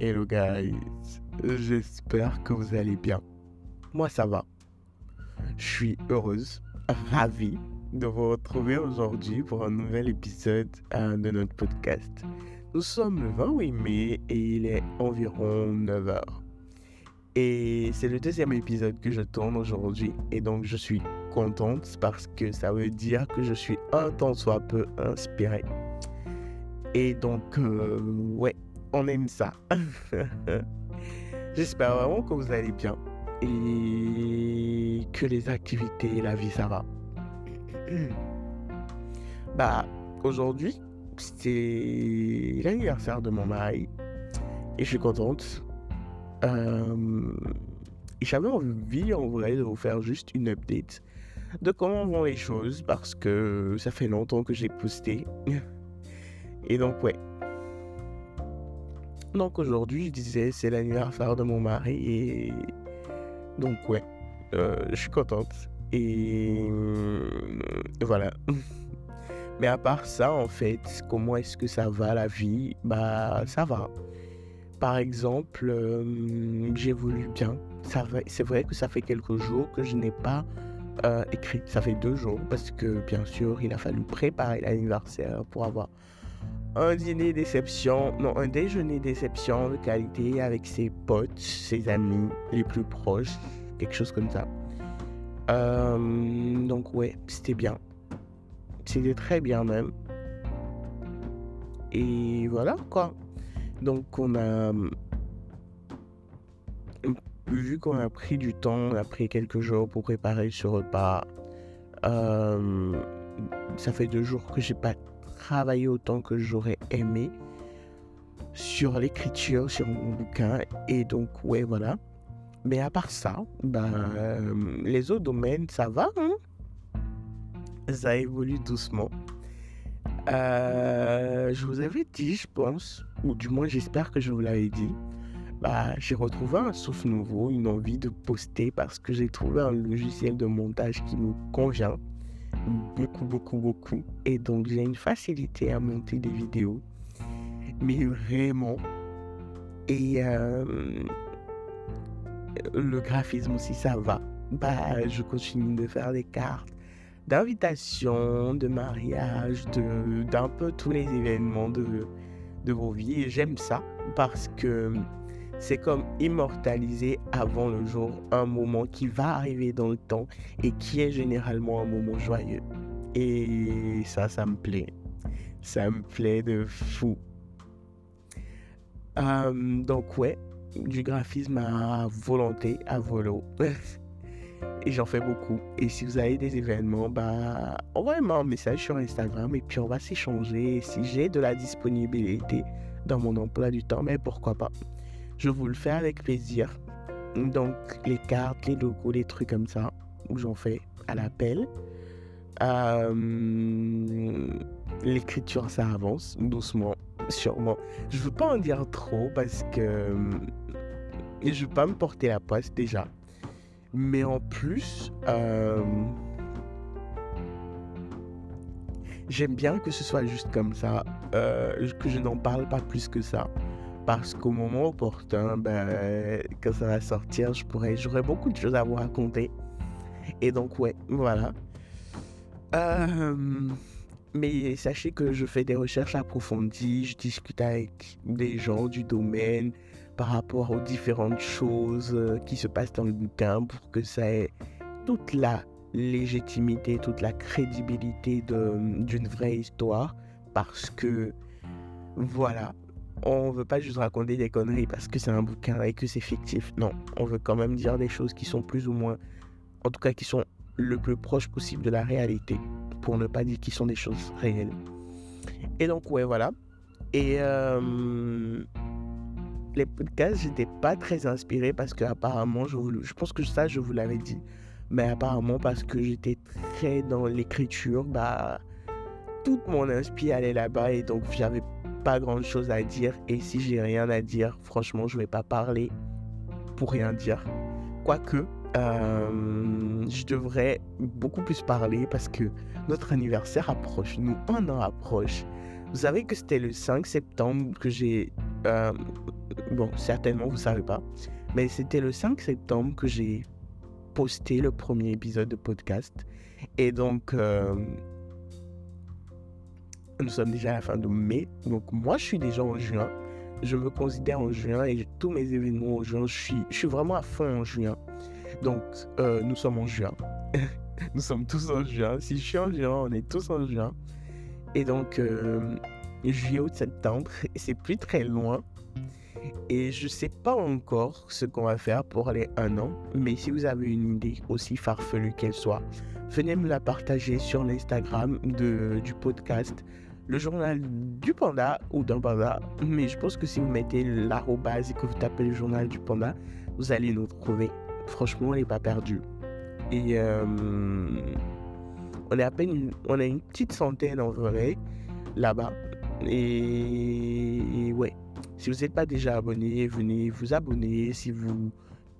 Hello guys, j'espère que vous allez bien. Moi ça va. Je suis heureuse, ravie de vous retrouver aujourd'hui pour un nouvel épisode euh, de notre podcast. Nous sommes le 28 mai et il est environ 9h. Et c'est le deuxième épisode que je tourne aujourd'hui et donc je suis contente parce que ça veut dire que je suis un temps soit peu inspiré. Et donc, euh, ouais, on aime ça. J'espère vraiment que vous allez bien et que les activités et la vie, ça va. bah, aujourd'hui, c'est l'anniversaire de mon mari et je suis contente. Euh, j'avais envie en vrai de vous faire juste une update de comment vont les choses parce que ça fait longtemps que j'ai posté. Et donc, ouais, donc aujourd'hui, je disais, c'est l'anniversaire de mon mari et donc ouais, euh, je suis contente. Et euh, voilà. Mais à part ça, en fait, comment est-ce que ça va la vie? Bah, ça va. Par exemple, euh, j'évolue bien. Ça c'est vrai que ça fait quelques jours que je n'ai pas écrit. Ça fait deux jours parce que, bien sûr, il a fallu préparer l'anniversaire pour avoir un dîner déception, non, un déjeuner déception de qualité avec ses potes, ses amis les plus proches, quelque chose comme ça. Euh, donc ouais, c'était bien. C'était très bien même. Et voilà quoi. Donc on a vu qu'on a pris du temps, on a pris quelques jours pour préparer ce repas. Euh, ça fait deux jours que j'ai pas travaillé autant que j'aurais aimé sur l'écriture, sur mon bouquin. Et donc, ouais, voilà. Mais à part ça, ben, les autres domaines, ça va. Hein ça évolue doucement. Euh, je vous avais dit, je pense, ou du moins j'espère que je vous l'avais dit, bah, j'ai retrouvé un souffle nouveau, une envie de poster parce que j'ai trouvé un logiciel de montage qui me convient beaucoup, beaucoup, beaucoup. Et donc, j'ai une facilité à monter des vidéos. Mais vraiment. Et euh, le graphisme aussi, ça va. Bah, je continue de faire des cartes d'invitation, de mariage, d'un peu tous les événements de, de vos vies. Et j'aime ça parce que c'est comme immortaliser avant le jour un moment qui va arriver dans le temps et qui est généralement un moment joyeux. Et ça, ça me plaît. Ça me plaît de fou. Euh, donc ouais, du graphisme à volonté, à volo. et j'en fais beaucoup. Et si vous avez des événements, bah, envoyez-moi un message sur Instagram et puis on va s'échanger. Si j'ai de la disponibilité dans mon emploi du temps, mais pourquoi pas je vous le fais avec plaisir. Donc, les cartes, les logos, les trucs comme ça, où j'en fais à l'appel. Euh, l'écriture, ça avance doucement, sûrement. Je veux pas en dire trop parce que je veux pas me porter la poisse déjà. Mais en plus, euh, j'aime bien que ce soit juste comme ça, euh, que je n'en parle pas plus que ça parce qu'au moment opportun, ben, quand ça va sortir, je pourrais, j'aurai beaucoup de choses à vous raconter. Et donc, ouais, voilà. Euh, mais sachez que je fais des recherches approfondies, je discute avec des gens du domaine par rapport aux différentes choses euh, qui se passent dans le bouquin pour que ça ait toute la légitimité, toute la crédibilité d'une vraie histoire. Parce que, voilà, on veut pas juste raconter des conneries parce que c'est un bouquin et que c'est fictif. Non, on veut quand même dire des choses qui sont plus ou moins, en tout cas qui sont le plus proche possible de la réalité, pour ne pas dire qu'ils sont des choses réelles. Et donc ouais, voilà. Et euh, les podcasts, j'étais pas très inspiré parce que apparemment, je, pense que ça, je vous l'avais dit, mais apparemment parce que j'étais très dans l'écriture, bah toute mon inspi allait là-bas et donc j'avais pas grand chose à dire. Et si j'ai rien à dire, franchement, je vais pas parler pour rien dire. Quoique, euh, je devrais beaucoup plus parler parce que notre anniversaire approche, nous, un an approche. Vous savez que c'était le 5 septembre que j'ai euh, bon, certainement vous savez pas, mais c'était le 5 septembre que j'ai posté le premier épisode de podcast. Et donc, euh, nous sommes déjà à la fin de mai. Donc, moi, je suis déjà en juin. Je me considère en juin et tous mes événements en juin, je suis, je suis vraiment à fond en juin. Donc, euh, nous sommes en juin. nous sommes tous en juin. Si je suis en juin, on est tous en juin. Et donc, euh, juillet, août, septembre, c'est plus très loin. Et je ne sais pas encore ce qu'on va faire pour les un an, mais si vous avez une idée aussi farfelue qu'elle soit, venez me la partager sur l'Instagram du podcast, le journal du panda ou d'un panda. Mais je pense que si vous mettez l'arrobase et que vous tapez le journal du panda, vous allez nous trouver. Franchement, on n'est pas perdu. Et euh, on est à peine, on a une petite centaine en vrai là-bas. Et, ouais, si vous n'êtes pas déjà abonné, venez vous abonner. Si vous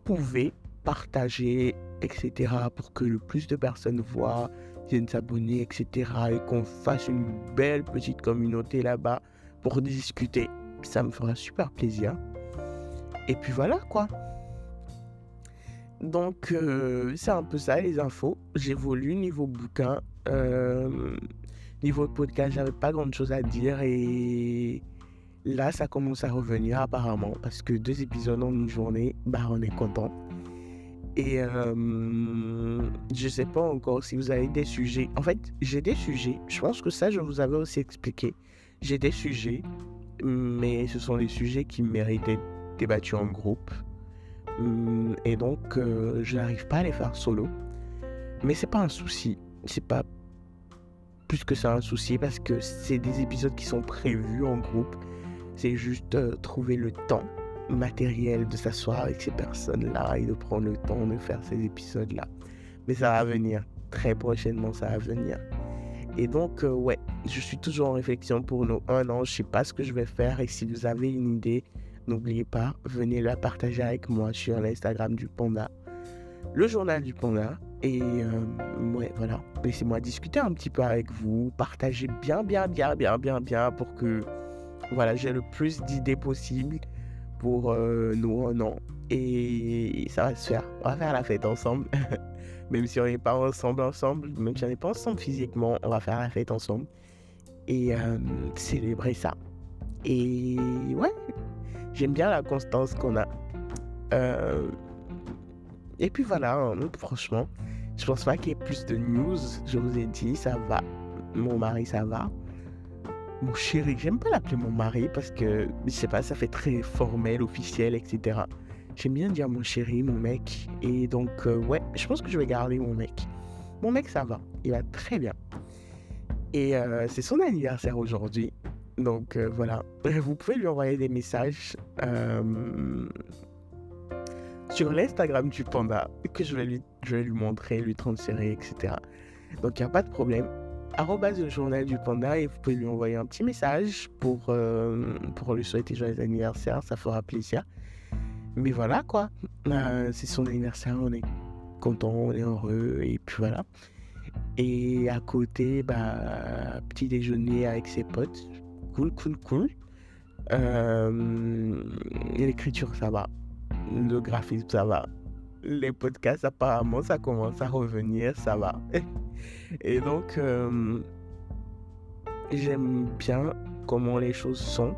pouvez partager, etc. pour que le plus de personnes voient, viennent s'abonner, etc. Et qu'on fasse une belle petite communauté là-bas pour discuter. Ça me fera super plaisir. Et puis voilà quoi. Donc, euh, c'est un peu ça les infos. J'évolue niveau bouquin. Euh, niveau podcast, j'avais pas grand chose à dire. Et là, ça commence à revenir apparemment. Parce que deux épisodes en une journée, bah, on est content. Et euh, je sais pas encore si vous avez des sujets. En fait, j'ai des sujets. Je pense que ça, je vous avais aussi expliqué. J'ai des sujets, mais ce sont des sujets qui méritent d'être débattus en groupe. Hum, et donc, euh, je n'arrive pas à les faire solo. Mais c'est pas un souci. C'est pas plus que ça un souci parce que c'est des épisodes qui sont prévus en groupe. C'est juste euh, trouver le temps matériel de s'asseoir avec ces personnes-là et de prendre le temps de faire ces épisodes-là. Mais ça va venir. Très prochainement, ça va venir. Et donc, euh, ouais, je suis toujours en réflexion pour nos un an. Je sais pas ce que je vais faire. Et si vous avez une idée, N'oubliez pas, venez la partager avec moi sur l'Instagram du Panda, le journal du Panda. Et euh, ouais, voilà, laissez-moi discuter un petit peu avec vous, partager bien, bien, bien, bien, bien, bien pour que voilà, j'ai le plus d'idées possibles pour euh, nous un an. Et ça va se faire. On va faire la fête ensemble. même si on n'est pas ensemble, ensemble, même si on n'est pas ensemble physiquement, on va faire la fête ensemble. Et euh, célébrer ça. Et ouais, J'aime bien la constance qu'on a. Euh, et puis voilà, hein, franchement, je pense pas qu'il y ait plus de news. Je vous ai dit, ça va. Mon mari, ça va. Mon chéri, j'aime pas l'appeler mon mari parce que, je sais pas, ça fait très formel, officiel, etc. J'aime bien dire mon chéri, mon mec. Et donc, euh, ouais, je pense que je vais garder mon mec. Mon mec, ça va. Il va très bien. Et euh, c'est son anniversaire aujourd'hui. Donc euh, voilà, vous pouvez lui envoyer des messages sur l'Instagram du panda que je vais, lui, je vais lui montrer, lui transférer, etc. Donc il n'y a pas de problème. Le journal du panda et vous pouvez lui envoyer un petit message pour, euh, pour lui souhaiter joyeux anniversaire, ça fera plaisir. Mais voilà quoi, c'est son anniversaire, on est content, on est heureux et puis voilà. Et à côté, bah, petit déjeuner avec ses potes, cool, cool, cool. Euh, l'écriture, ça va. Le graphisme, ça va. Les podcasts, apparemment, ça commence à revenir, ça va. Et donc, euh, j'aime bien comment les choses sont.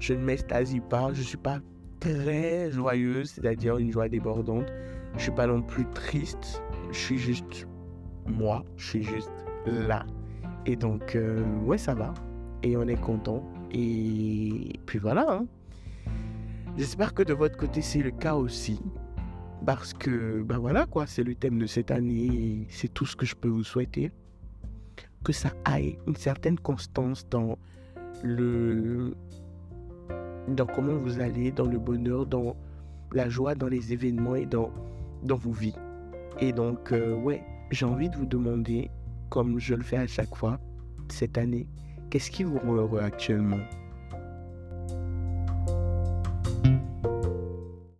Je ne m'extasie pas, je ne suis pas très joyeuse, c'est-à-dire une joie débordante. Je ne suis pas non plus triste, je suis juste moi, je suis juste là. Et donc, euh, ouais, ça va et on est content. Et puis voilà. Hein. J'espère que de votre côté c'est le cas aussi. Parce que, ben voilà quoi, c'est le thème de cette année. C'est tout ce que je peux vous souhaiter. Que ça aille une certaine constance dans le. dans comment vous allez, dans le bonheur, dans la joie, dans les événements et dans, dans vos vies. Et donc, euh, ouais, j'ai envie de vous demander, comme je le fais à chaque fois, cette année, Qu'est-ce qui vous rend heureux actuellement?